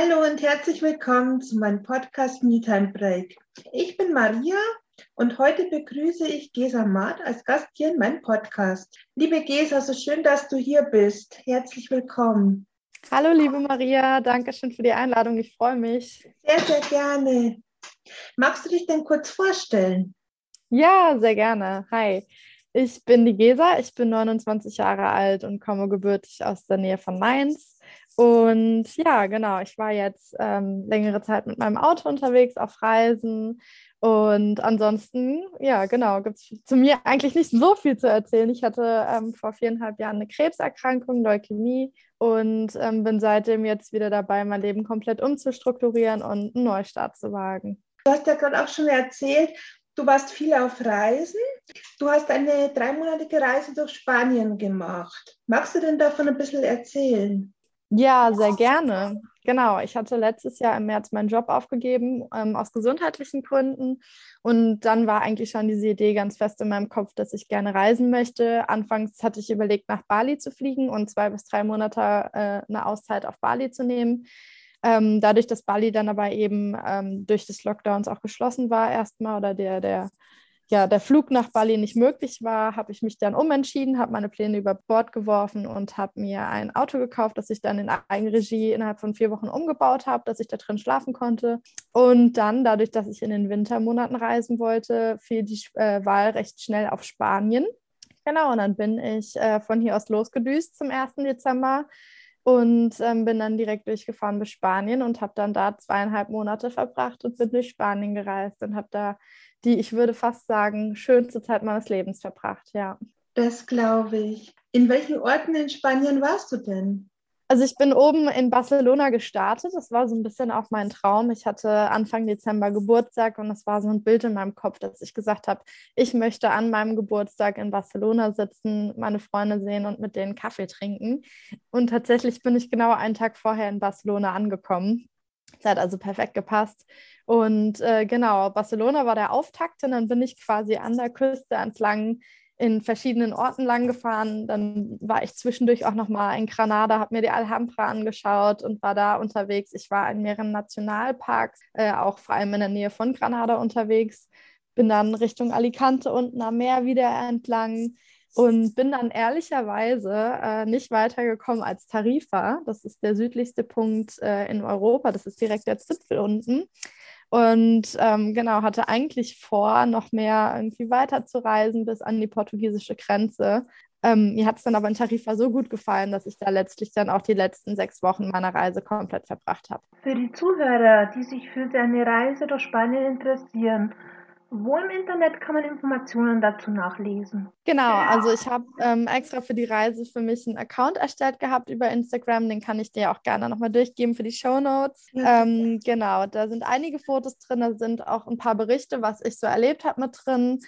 Hallo und herzlich willkommen zu meinem Podcast MeTime Break. Ich bin Maria und heute begrüße ich Gesa Maat als Gast hier in meinem Podcast. Liebe Gesa, so schön, dass du hier bist. Herzlich willkommen. Hallo, liebe Maria, danke schön für die Einladung. Ich freue mich. Sehr, sehr gerne. Magst du dich denn kurz vorstellen? Ja, sehr gerne. Hi. Ich bin die Gesa, ich bin 29 Jahre alt und komme gebürtig aus der Nähe von Mainz. Und ja, genau, ich war jetzt ähm, längere Zeit mit meinem Auto unterwegs auf Reisen. Und ansonsten, ja, genau, gibt es zu mir eigentlich nicht so viel zu erzählen. Ich hatte ähm, vor viereinhalb Jahren eine Krebserkrankung, Leukämie, und ähm, bin seitdem jetzt wieder dabei, mein Leben komplett umzustrukturieren und einen Neustart zu wagen. Du hast ja gerade auch schon erzählt, du warst viel auf Reisen. Du hast eine dreimonatige Reise durch Spanien gemacht. Magst du denn davon ein bisschen erzählen? Ja, sehr gerne. Genau, ich hatte letztes Jahr im März meinen Job aufgegeben, ähm, aus gesundheitlichen Gründen. Und dann war eigentlich schon diese Idee ganz fest in meinem Kopf, dass ich gerne reisen möchte. Anfangs hatte ich überlegt, nach Bali zu fliegen und zwei bis drei Monate äh, eine Auszeit auf Bali zu nehmen. Ähm, dadurch, dass Bali dann aber eben ähm, durch des Lockdowns auch geschlossen war, erstmal oder der, der ja, der Flug nach Bali nicht möglich war, habe ich mich dann umentschieden, habe meine Pläne über Bord geworfen und habe mir ein Auto gekauft, das ich dann in Eigenregie innerhalb von vier Wochen umgebaut habe, dass ich da drin schlafen konnte. Und dann, dadurch, dass ich in den Wintermonaten reisen wollte, fiel die äh, Wahl recht schnell auf Spanien. Genau, und dann bin ich äh, von hier aus losgedüst zum 1. Dezember und ähm, bin dann direkt durchgefahren bis Spanien und habe dann da zweieinhalb Monate verbracht und bin durch Spanien gereist und habe da die, ich würde fast sagen, schönste Zeit meines Lebens verbracht, ja. Das glaube ich. In welchen Orten in Spanien warst du denn? Also ich bin oben in Barcelona gestartet. Das war so ein bisschen auch mein Traum. Ich hatte Anfang Dezember Geburtstag und das war so ein Bild in meinem Kopf, dass ich gesagt habe, ich möchte an meinem Geburtstag in Barcelona sitzen, meine Freunde sehen und mit denen Kaffee trinken. Und tatsächlich bin ich genau einen Tag vorher in Barcelona angekommen. Es hat also perfekt gepasst. Und äh, genau, Barcelona war der Auftakt und dann bin ich quasi an der Küste entlang in verschiedenen Orten lang gefahren. Dann war ich zwischendurch auch nochmal in Granada, habe mir die Alhambra angeschaut und war da unterwegs. Ich war in mehreren Nationalparks, äh, auch vor allem in der Nähe von Granada unterwegs. Bin dann Richtung Alicante unten am Meer wieder entlang und bin dann ehrlicherweise äh, nicht weitergekommen als Tarifa. Das ist der südlichste Punkt äh, in Europa. Das ist direkt der Zipfel unten. Und ähm, genau, hatte eigentlich vor, noch mehr irgendwie weiter zu reisen bis an die portugiesische Grenze. Ähm, mir hat es dann aber in Tarifa so gut gefallen, dass ich da letztlich dann auch die letzten sechs Wochen meiner Reise komplett verbracht habe. Für die Zuhörer, die sich für seine Reise durch Spanien interessieren, wo im Internet kann man Informationen dazu nachlesen? Genau, also ich habe ähm, extra für die Reise für mich einen Account erstellt gehabt über Instagram. Den kann ich dir auch gerne nochmal durchgeben für die Show Notes. Ja. Ähm, genau, da sind einige Fotos drin, da sind auch ein paar Berichte, was ich so erlebt habe mit drin.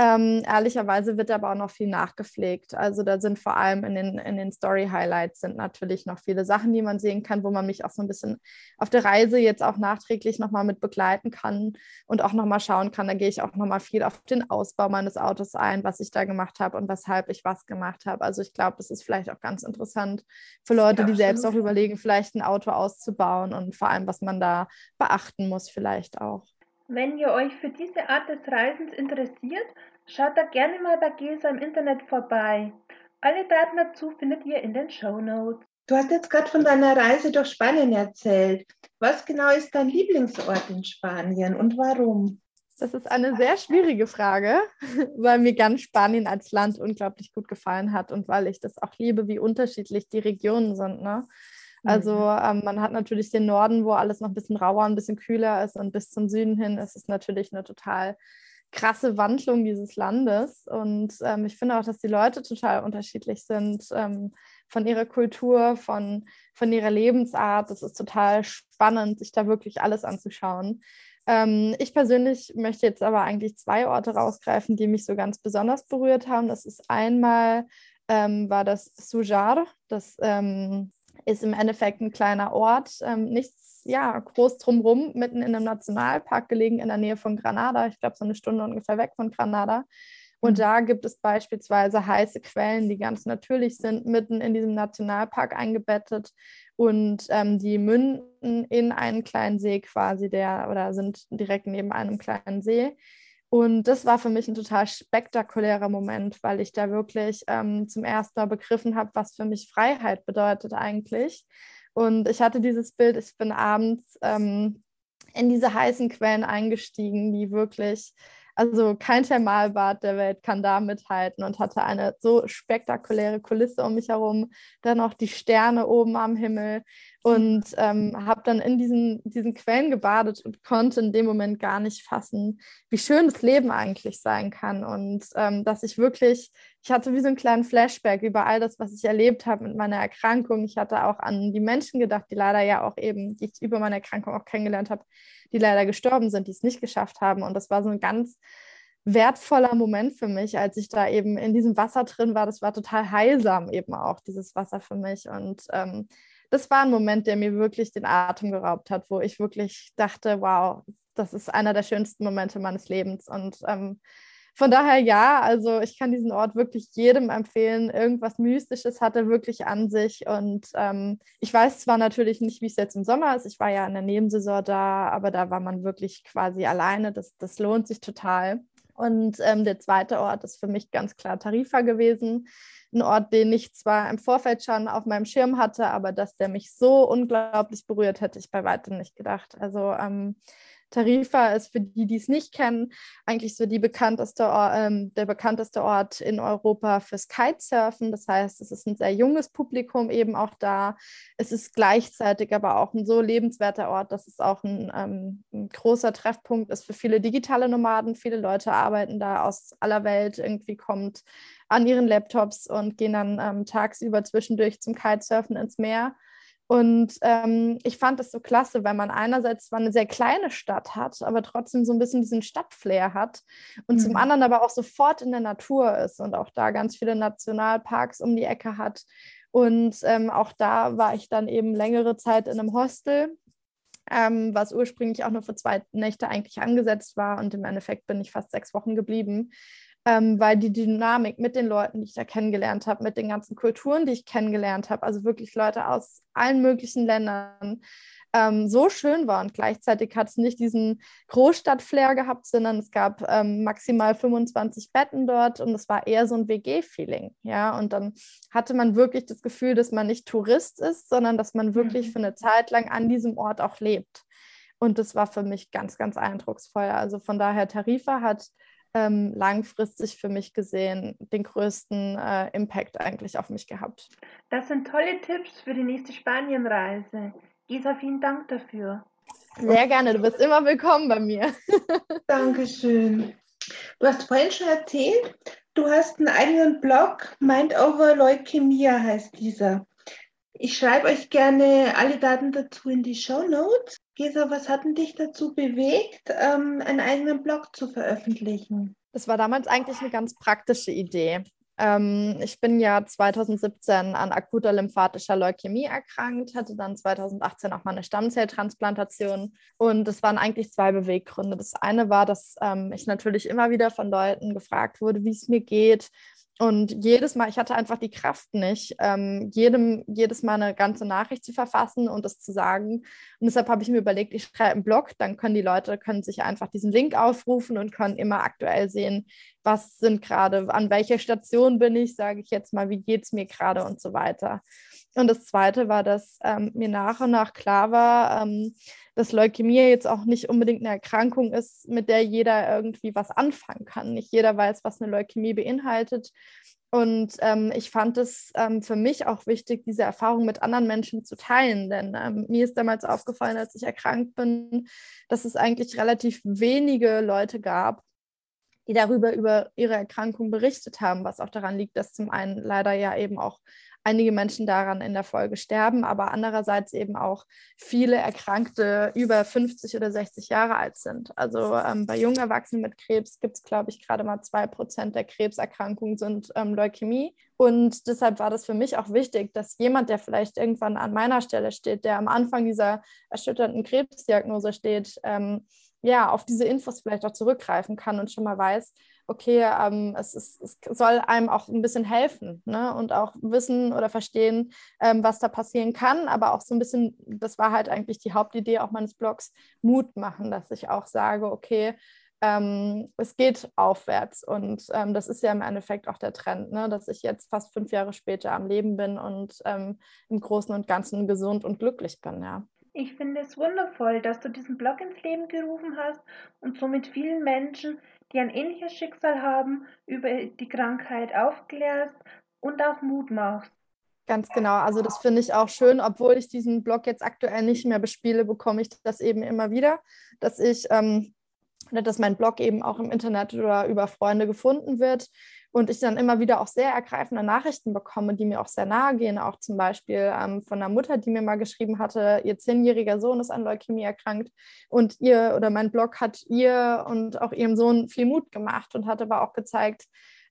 Ähm, ehrlicherweise wird aber auch noch viel nachgepflegt. Also da sind vor allem in den, in den Story-Highlights sind natürlich noch viele Sachen, die man sehen kann, wo man mich auch so ein bisschen auf der Reise jetzt auch nachträglich nochmal mit begleiten kann und auch nochmal schauen kann. Da gehe ich auch nochmal viel auf den Ausbau meines Autos ein, was ich da gemacht habe und weshalb ich was gemacht habe. Also ich glaube, das ist vielleicht auch ganz interessant für Leute, ja, die selbst auch überlegen, vielleicht ein Auto auszubauen und vor allem, was man da beachten muss, vielleicht auch. Wenn ihr euch für diese Art des Reisens interessiert, schaut da gerne mal bei Gesa im Internet vorbei. Alle Daten dazu findet ihr in den Show Notes. Du hast jetzt gerade von deiner Reise durch Spanien erzählt. Was genau ist dein Lieblingsort in Spanien und warum? Das ist eine sehr schwierige Frage, weil mir ganz Spanien als Land unglaublich gut gefallen hat und weil ich das auch liebe, wie unterschiedlich die Regionen sind. Ne? Also mhm. ähm, man hat natürlich den Norden, wo alles noch ein bisschen rauer, ein bisschen kühler ist und bis zum Süden hin ist es natürlich eine total krasse Wandlung dieses Landes. Und ähm, ich finde auch, dass die Leute total unterschiedlich sind ähm, von ihrer Kultur, von, von ihrer Lebensart. Das ist total spannend, sich da wirklich alles anzuschauen. Ähm, ich persönlich möchte jetzt aber eigentlich zwei Orte rausgreifen, die mich so ganz besonders berührt haben. Das ist einmal ähm, war das Sujar, das ähm, ist im Endeffekt ein kleiner Ort, ähm, nichts ja, groß drumherum, mitten in einem Nationalpark gelegen in der Nähe von Granada. Ich glaube, so eine Stunde ungefähr weg von Granada. Und mhm. da gibt es beispielsweise heiße Quellen, die ganz natürlich sind, mitten in diesem Nationalpark eingebettet und ähm, die münden in einen kleinen See quasi, der oder sind direkt neben einem kleinen See. Und das war für mich ein total spektakulärer Moment, weil ich da wirklich ähm, zum ersten Mal begriffen habe, was für mich Freiheit bedeutet eigentlich. Und ich hatte dieses Bild, ich bin abends ähm, in diese heißen Quellen eingestiegen, die wirklich also kein Thermalbad der Welt kann da mithalten und hatte eine so spektakuläre Kulisse um mich herum. Dann auch die Sterne oben am Himmel und ähm, habe dann in diesen, diesen Quellen gebadet und konnte in dem Moment gar nicht fassen, wie schön das Leben eigentlich sein kann und ähm, dass ich wirklich, ich hatte wie so einen kleinen Flashback über all das, was ich erlebt habe mit meiner Erkrankung. Ich hatte auch an die Menschen gedacht, die leider ja auch eben, die ich über meine Erkrankung auch kennengelernt habe, die leider gestorben sind, die es nicht geschafft haben. Und das war so ein ganz wertvoller Moment für mich, als ich da eben in diesem Wasser drin war. Das war total heilsam eben auch, dieses Wasser für mich. Und ähm, das war ein Moment, der mir wirklich den Atem geraubt hat, wo ich wirklich dachte, wow, das ist einer der schönsten Momente meines Lebens. Und ähm, von daher ja, also ich kann diesen Ort wirklich jedem empfehlen. Irgendwas Mystisches hat er wirklich an sich. Und ähm, ich weiß zwar natürlich nicht, wie es jetzt im Sommer ist. Ich war ja in der Nebensaison da, aber da war man wirklich quasi alleine. Das, das lohnt sich total. Und ähm, der zweite Ort ist für mich ganz klar Tarifa gewesen. Ein Ort, den ich zwar im Vorfeld schon auf meinem Schirm hatte, aber dass der mich so unglaublich berührt, hätte ich bei weitem nicht gedacht. Also ähm, Tarifa ist für die, die es nicht kennen, eigentlich so die bekannteste, ähm, der bekannteste Ort in Europa fürs Kitesurfen. Das heißt, es ist ein sehr junges Publikum eben auch da. Es ist gleichzeitig aber auch ein so lebenswerter Ort, dass es auch ein, ähm, ein großer Treffpunkt ist für viele digitale Nomaden. Viele Leute arbeiten da aus aller Welt, irgendwie kommt an ihren Laptops und gehen dann ähm, tagsüber zwischendurch zum Kitesurfen ins Meer. Und ähm, ich fand es so klasse, weil man einerseits zwar eine sehr kleine Stadt hat, aber trotzdem so ein bisschen diesen Stadtflair hat und mhm. zum anderen aber auch sofort in der Natur ist und auch da ganz viele Nationalparks um die Ecke hat. Und ähm, auch da war ich dann eben längere Zeit in einem Hostel, ähm, was ursprünglich auch nur für zwei Nächte eigentlich angesetzt war. Und im Endeffekt bin ich fast sechs Wochen geblieben, ähm, weil die Dynamik mit den Leuten, die ich da kennengelernt habe, mit den ganzen Kulturen, die ich kennengelernt habe, also wirklich Leute aus allen möglichen Ländern, ähm, so schön war. Und gleichzeitig hat es nicht diesen Großstadt-Flair gehabt, sondern es gab ähm, maximal 25 Betten dort und es war eher so ein WG-Feeling. Ja, und dann hatte man wirklich das Gefühl, dass man nicht Tourist ist, sondern dass man wirklich mhm. für eine Zeit lang an diesem Ort auch lebt. Und das war für mich ganz, ganz eindrucksvoll. Also von daher, Tarifa hat ähm, langfristig für mich gesehen den größten äh, Impact eigentlich auf mich gehabt. Das sind tolle Tipps für die nächste Spanienreise. Gisa, vielen Dank dafür. Sehr gerne, du bist immer willkommen bei mir. Dankeschön. Du hast vorhin schon erzählt, du hast einen eigenen Blog, Mind Over Leukämia heißt dieser. Ich schreibe euch gerne alle Daten dazu in die Show Notes. Gesa, was hat denn dich dazu bewegt, ähm, einen eigenen Blog zu veröffentlichen? Das war damals eigentlich eine ganz praktische Idee. Ähm, ich bin ja 2017 an akuter lymphatischer Leukämie erkrankt, hatte dann 2018 auch mal eine Stammzelltransplantation und es waren eigentlich zwei Beweggründe. Das eine war, dass ähm, ich natürlich immer wieder von Leuten gefragt wurde, wie es mir geht, und jedes Mal, ich hatte einfach die Kraft nicht, ähm, jedem, jedes Mal eine ganze Nachricht zu verfassen und es zu sagen. Und deshalb habe ich mir überlegt, ich schreibe einen Blog, dann können die Leute können sich einfach diesen Link aufrufen und können immer aktuell sehen, was sind gerade, an welcher Station bin ich, sage ich jetzt mal, wie geht es mir gerade und so weiter. Und das Zweite war, dass ähm, mir nach und nach klar war, ähm, dass Leukämie jetzt auch nicht unbedingt eine Erkrankung ist, mit der jeder irgendwie was anfangen kann. Nicht jeder weiß, was eine Leukämie beinhaltet. Und ähm, ich fand es ähm, für mich auch wichtig, diese Erfahrung mit anderen Menschen zu teilen. Denn ähm, mir ist damals aufgefallen, als ich erkrankt bin, dass es eigentlich relativ wenige Leute gab, die darüber über ihre Erkrankung berichtet haben, was auch daran liegt, dass zum einen leider ja eben auch einige Menschen daran in der Folge sterben, aber andererseits eben auch viele Erkrankte über 50 oder 60 Jahre alt sind. Also ähm, bei jungen Erwachsenen mit Krebs gibt es, glaube ich, gerade mal zwei Prozent der Krebserkrankungen sind ähm, Leukämie. Und deshalb war das für mich auch wichtig, dass jemand, der vielleicht irgendwann an meiner Stelle steht, der am Anfang dieser erschütternden Krebsdiagnose steht, ähm, ja, auf diese Infos vielleicht auch zurückgreifen kann und schon mal weiß, okay, ähm, es, ist, es soll einem auch ein bisschen helfen ne? und auch wissen oder verstehen, ähm, was da passieren kann, aber auch so ein bisschen, das war halt eigentlich die Hauptidee auch meines Blogs, Mut machen, dass ich auch sage, okay, ähm, es geht aufwärts und ähm, das ist ja im Endeffekt auch der Trend, ne? dass ich jetzt fast fünf Jahre später am Leben bin und ähm, im Großen und Ganzen gesund und glücklich bin, ja. Ich finde es wundervoll, dass du diesen Blog ins Leben gerufen hast und somit vielen Menschen, die ein ähnliches Schicksal haben, über die Krankheit aufklärst und auch Mut machst. Ganz genau. Also das finde ich auch schön, obwohl ich diesen Blog jetzt aktuell nicht mehr bespiele, bekomme ich das eben immer wieder, dass ich ähm, dass mein Blog eben auch im Internet oder über Freunde gefunden wird und ich dann immer wieder auch sehr ergreifende Nachrichten bekomme, die mir auch sehr nahe gehen, auch zum Beispiel ähm, von einer Mutter, die mir mal geschrieben hatte, ihr zehnjähriger Sohn ist an Leukämie erkrankt und ihr oder mein Blog hat ihr und auch ihrem Sohn viel Mut gemacht und hat aber auch gezeigt,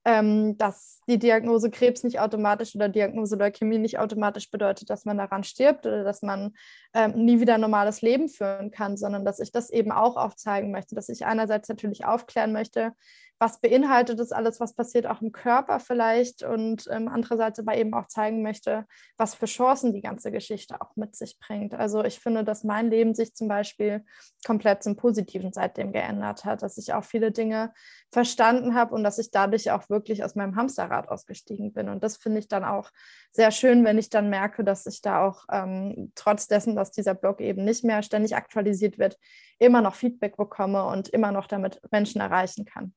ähm, dass die Diagnose Krebs nicht automatisch oder Diagnose Leukämie nicht automatisch bedeutet, dass man daran stirbt oder dass man ähm, nie wieder ein normales Leben führen kann, sondern dass ich das eben auch aufzeigen möchte, dass ich einerseits natürlich aufklären möchte, was beinhaltet das alles, was passiert auch im Körper vielleicht und ähm, andererseits aber eben auch zeigen möchte, was für Chancen die ganze Geschichte auch mit sich bringt. Also ich finde, dass mein Leben sich zum Beispiel komplett zum Positiven seitdem geändert hat, dass ich auch viele Dinge verstanden habe und dass ich dadurch auch wirklich aus meinem Hamsterrad ausgestiegen bin. Und das finde ich dann auch sehr schön, wenn ich dann merke, dass ich da auch ähm, trotz dessen, dass dieser Blog eben nicht mehr ständig aktualisiert wird, immer noch Feedback bekomme und immer noch damit Menschen erreichen kann.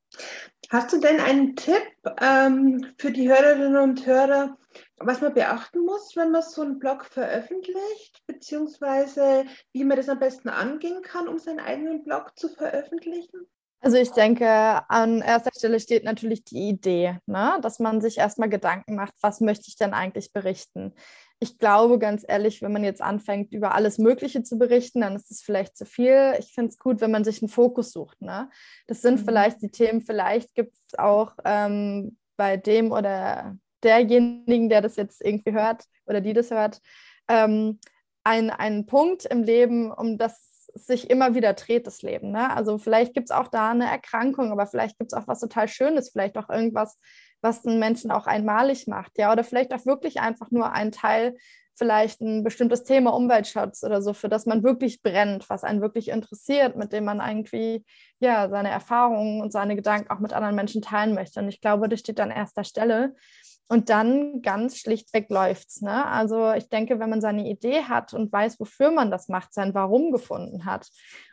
Hast du denn einen Tipp ähm, für die Hörerinnen und Hörer, was man beachten muss, wenn man so einen Blog veröffentlicht, beziehungsweise wie man das am besten angehen kann, um seinen eigenen Blog zu veröffentlichen? Also ich denke, an erster Stelle steht natürlich die Idee, ne? dass man sich erstmal Gedanken macht, was möchte ich denn eigentlich berichten. Ich glaube ganz ehrlich, wenn man jetzt anfängt, über alles Mögliche zu berichten, dann ist es vielleicht zu viel. Ich finde es gut, wenn man sich einen Fokus sucht. Ne? Das sind mhm. vielleicht die Themen, vielleicht gibt es auch ähm, bei dem oder derjenigen, der das jetzt irgendwie hört oder die das hört, ähm, ein, einen Punkt im Leben, um das sich immer wieder dreht, das Leben. Ne? Also vielleicht gibt es auch da eine Erkrankung, aber vielleicht gibt es auch was total Schönes, vielleicht auch irgendwas, was den Menschen auch einmalig macht, ja, oder vielleicht auch wirklich einfach nur ein Teil, vielleicht ein bestimmtes Thema Umweltschutz oder so, für das man wirklich brennt, was einen wirklich interessiert, mit dem man irgendwie ja seine Erfahrungen und seine Gedanken auch mit anderen Menschen teilen möchte. Und ich glaube, das steht an erster Stelle. Und dann ganz schlichtweg läuft's. Ne? Also ich denke, wenn man seine Idee hat und weiß, wofür man das macht, sein Warum gefunden hat,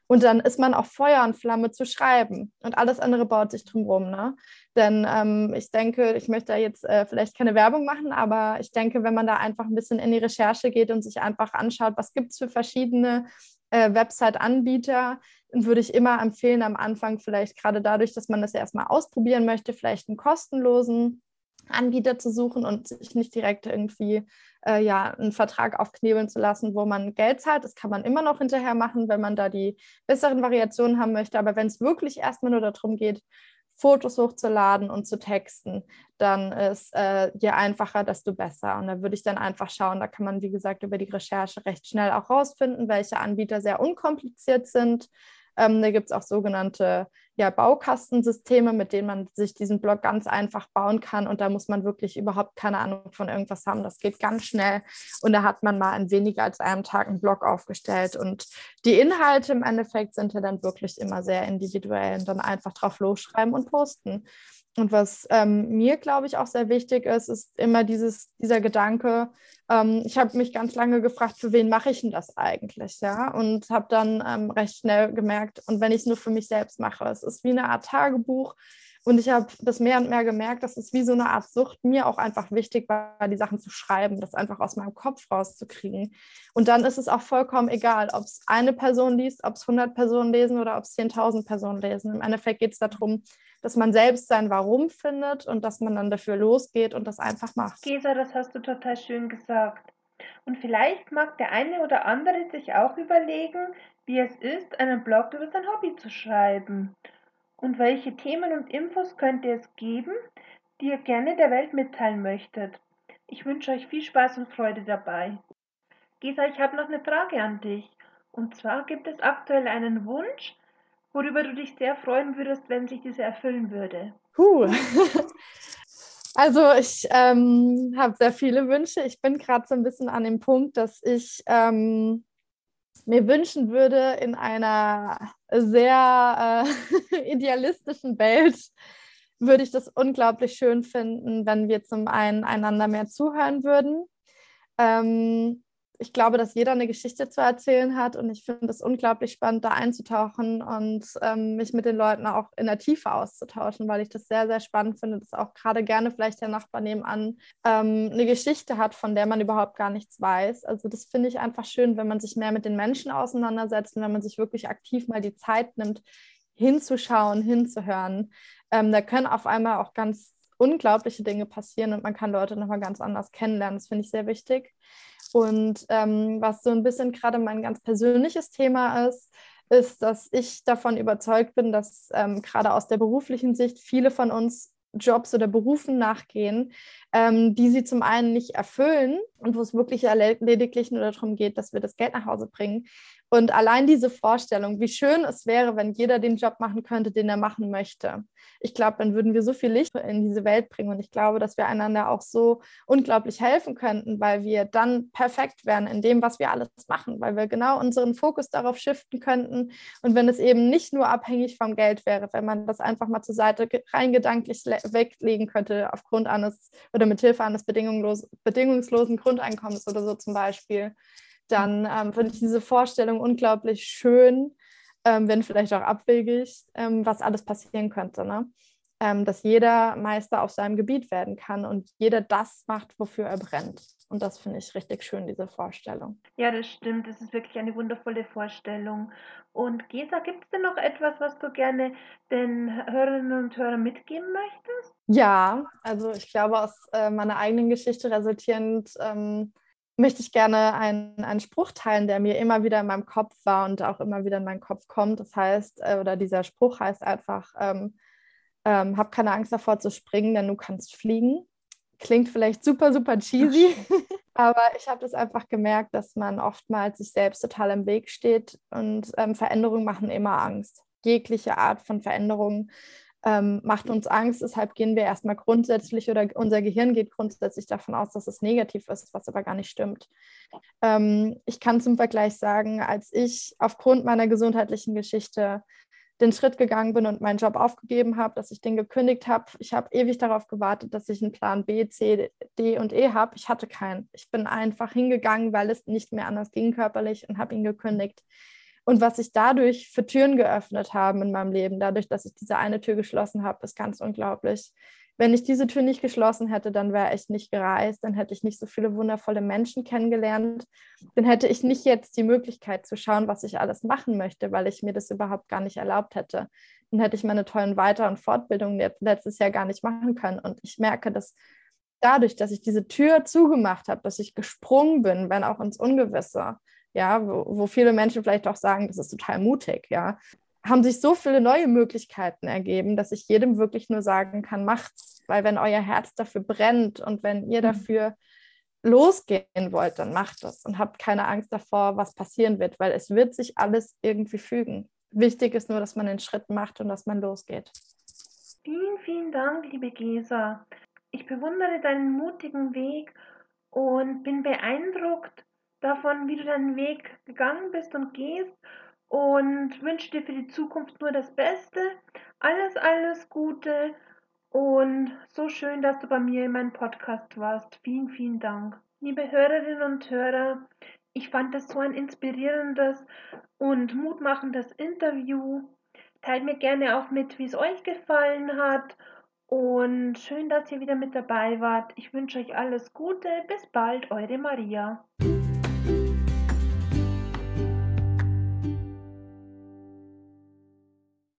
und dann ist man auch Feuer und Flamme zu schreiben. Und alles andere baut sich drumherum. Ne? Denn ähm, ich denke, ich möchte da jetzt äh, vielleicht keine Werbung machen, aber ich denke, wenn man da einfach ein bisschen in die Recherche geht und sich einfach anschaut, was gibt es für verschiedene äh, Website-Anbieter, würde ich immer empfehlen, am Anfang vielleicht gerade dadurch, dass man das erstmal ausprobieren möchte, vielleicht einen kostenlosen Anbieter zu suchen und sich nicht direkt irgendwie äh, ja, einen Vertrag aufknebeln zu lassen, wo man Geld zahlt. Das kann man immer noch hinterher machen, wenn man da die besseren Variationen haben möchte. Aber wenn es wirklich erstmal nur darum geht, Fotos hochzuladen und zu texten, dann ist äh, je einfacher, desto besser. Und da würde ich dann einfach schauen, da kann man, wie gesagt, über die Recherche recht schnell auch rausfinden, welche Anbieter sehr unkompliziert sind, ähm, da gibt es auch sogenannte ja, Baukastensysteme, mit denen man sich diesen Blog ganz einfach bauen kann. Und da muss man wirklich überhaupt keine Ahnung von irgendwas haben. Das geht ganz schnell. Und da hat man mal in weniger als einem Tag einen Blog aufgestellt. Und die Inhalte im Endeffekt sind ja dann wirklich immer sehr individuell und dann einfach drauf losschreiben und posten. Und was ähm, mir, glaube ich, auch sehr wichtig ist, ist immer dieses, dieser Gedanke, ähm, ich habe mich ganz lange gefragt, für wen mache ich denn das eigentlich, ja? Und habe dann ähm, recht schnell gemerkt, und wenn ich es nur für mich selbst mache, es ist wie eine Art Tagebuch. Und ich habe das mehr und mehr gemerkt, dass es wie so eine Art Sucht mir auch einfach wichtig war, die Sachen zu schreiben, das einfach aus meinem Kopf rauszukriegen. Und dann ist es auch vollkommen egal, ob es eine Person liest, ob es 100 Personen lesen oder ob es 10.000 Personen lesen. Im Endeffekt geht es darum, dass man selbst sein Warum findet und dass man dann dafür losgeht und das einfach macht. Gesa, das hast du total schön gesagt. Und vielleicht mag der eine oder andere sich auch überlegen, wie es ist, einen Blog über sein Hobby zu schreiben. Und welche Themen und Infos könnte es geben, die ihr gerne der Welt mitteilen möchtet. Ich wünsche euch viel Spaß und Freude dabei. Gesa, ich habe noch eine Frage an dich. Und zwar gibt es aktuell einen Wunsch, worüber du dich sehr freuen würdest, wenn sich diese erfüllen würde? Puh. Also ich ähm, habe sehr viele Wünsche. Ich bin gerade so ein bisschen an dem Punkt, dass ich ähm, mir wünschen würde, in einer sehr äh, idealistischen Welt würde ich das unglaublich schön finden, wenn wir zum einen einander mehr zuhören würden. Ähm, ich glaube, dass jeder eine Geschichte zu erzählen hat und ich finde es unglaublich spannend, da einzutauchen und ähm, mich mit den Leuten auch in der Tiefe auszutauschen, weil ich das sehr, sehr spannend finde, dass auch gerade gerne vielleicht der Nachbar nebenan ähm, eine Geschichte hat, von der man überhaupt gar nichts weiß. Also das finde ich einfach schön, wenn man sich mehr mit den Menschen auseinandersetzt und wenn man sich wirklich aktiv mal die Zeit nimmt, hinzuschauen, hinzuhören. Ähm, da können auf einmal auch ganz unglaubliche Dinge passieren und man kann Leute nochmal ganz anders kennenlernen. Das finde ich sehr wichtig. Und ähm, was so ein bisschen gerade mein ganz persönliches Thema ist, ist, dass ich davon überzeugt bin, dass ähm, gerade aus der beruflichen Sicht viele von uns Jobs oder Berufen nachgehen, ähm, die sie zum einen nicht erfüllen und wo es wirklich lediglich nur darum geht, dass wir das Geld nach Hause bringen, und allein diese Vorstellung, wie schön es wäre, wenn jeder den Job machen könnte, den er machen möchte. Ich glaube, dann würden wir so viel Licht in diese Welt bringen. Und ich glaube, dass wir einander auch so unglaublich helfen könnten, weil wir dann perfekt wären in dem, was wir alles machen, weil wir genau unseren Fokus darauf shiften könnten. Und wenn es eben nicht nur abhängig vom Geld wäre, wenn man das einfach mal zur Seite rein gedanklich weglegen könnte, aufgrund eines oder mit Hilfe eines bedingungslos, bedingungslosen Grundeinkommens oder so zum Beispiel dann ähm, finde ich diese Vorstellung unglaublich schön, ähm, wenn vielleicht auch abwegig, ähm, was alles passieren könnte. Ne? Ähm, dass jeder Meister auf seinem Gebiet werden kann und jeder das macht, wofür er brennt. Und das finde ich richtig schön, diese Vorstellung. Ja, das stimmt. Das ist wirklich eine wundervolle Vorstellung. Und Gesa, gibt es denn noch etwas, was du gerne den Hörerinnen und Hörern mitgeben möchtest? Ja, also ich glaube, aus äh, meiner eigenen Geschichte resultierend ähm, möchte ich gerne einen, einen Spruch teilen, der mir immer wieder in meinem Kopf war und auch immer wieder in meinen Kopf kommt. Das heißt, äh, oder dieser Spruch heißt einfach, ähm, ähm, hab keine Angst davor zu springen, denn du kannst fliegen. Klingt vielleicht super, super cheesy, aber ich habe das einfach gemerkt, dass man oftmals sich selbst total im Weg steht und ähm, Veränderungen machen immer Angst. Jegliche Art von Veränderungen ähm, macht uns Angst. Deshalb gehen wir erstmal grundsätzlich oder unser Gehirn geht grundsätzlich davon aus, dass es negativ ist, was aber gar nicht stimmt. Ähm, ich kann zum Vergleich sagen, als ich aufgrund meiner gesundheitlichen Geschichte den Schritt gegangen bin und meinen Job aufgegeben habe, dass ich den gekündigt habe. Ich habe ewig darauf gewartet, dass ich einen Plan B, C, D und E habe. Ich hatte keinen. Ich bin einfach hingegangen, weil es nicht mehr anders ging körperlich und habe ihn gekündigt. Und was sich dadurch für Türen geöffnet haben in meinem Leben, dadurch, dass ich diese eine Tür geschlossen habe, ist ganz unglaublich. Wenn ich diese Tür nicht geschlossen hätte, dann wäre ich nicht gereist, dann hätte ich nicht so viele wundervolle Menschen kennengelernt, dann hätte ich nicht jetzt die Möglichkeit zu schauen, was ich alles machen möchte, weil ich mir das überhaupt gar nicht erlaubt hätte. Dann hätte ich meine tollen Weiter- und Fortbildungen letztes Jahr gar nicht machen können. Und ich merke, dass dadurch, dass ich diese Tür zugemacht habe, dass ich gesprungen bin, wenn auch ins Ungewisse, ja, wo, wo viele Menschen vielleicht auch sagen, das ist total mutig, ja, haben sich so viele neue Möglichkeiten ergeben, dass ich jedem wirklich nur sagen kann, macht's, weil wenn euer Herz dafür brennt und wenn ihr mhm. dafür losgehen wollt, dann macht das und habt keine Angst davor, was passieren wird, weil es wird sich alles irgendwie fügen. Wichtig ist nur, dass man den Schritt macht und dass man losgeht. Vielen, vielen Dank, liebe Gesa. Ich bewundere deinen mutigen Weg und bin beeindruckt, davon, wie du deinen Weg gegangen bist und gehst und wünsche dir für die Zukunft nur das Beste. Alles, alles Gute und so schön, dass du bei mir in meinem Podcast warst. Vielen, vielen Dank. Liebe Hörerinnen und Hörer, ich fand das so ein inspirierendes und mutmachendes Interview. Teilt mir gerne auch mit, wie es euch gefallen hat. Und schön, dass ihr wieder mit dabei wart. Ich wünsche euch alles Gute. Bis bald, eure Maria.